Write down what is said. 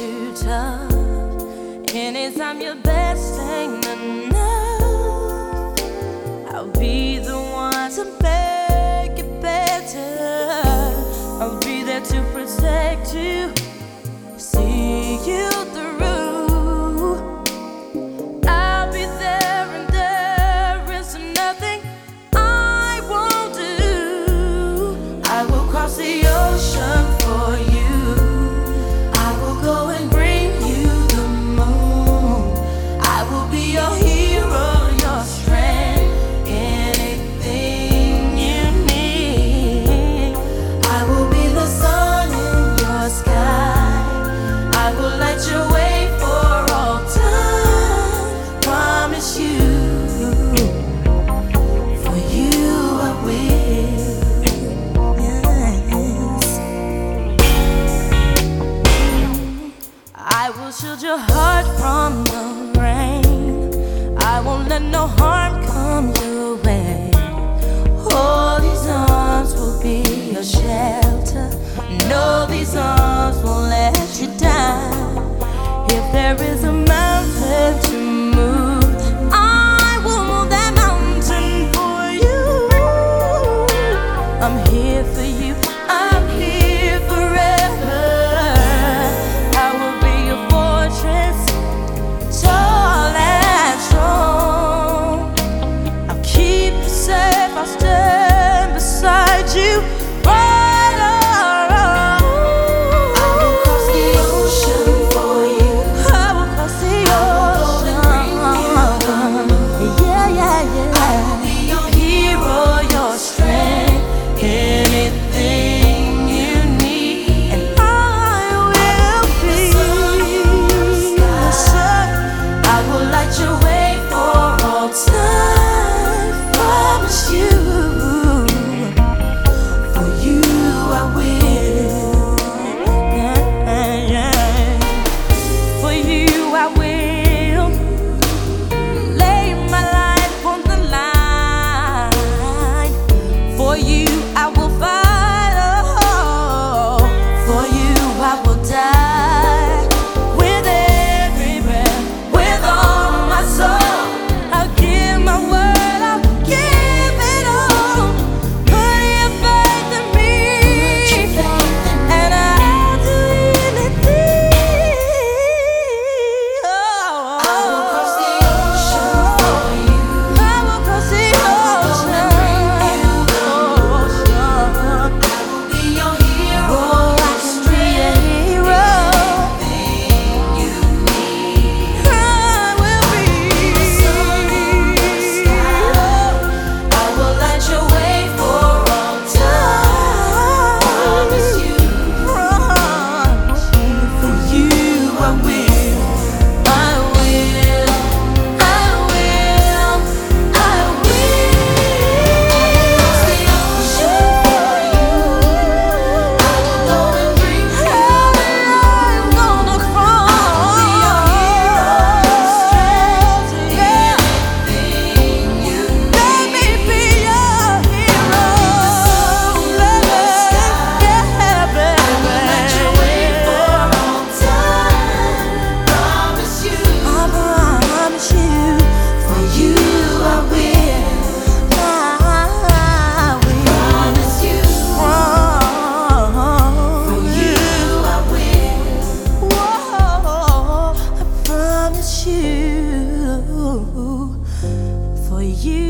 too tough. Anytime your best ain't enough, I'll be the one to make it better. I'll be there to protect you. I will shield your heart from the rain. I won't let no harm come your way. Oh, these arms will be your shelter. No, these arms won't let you down. If there is a you.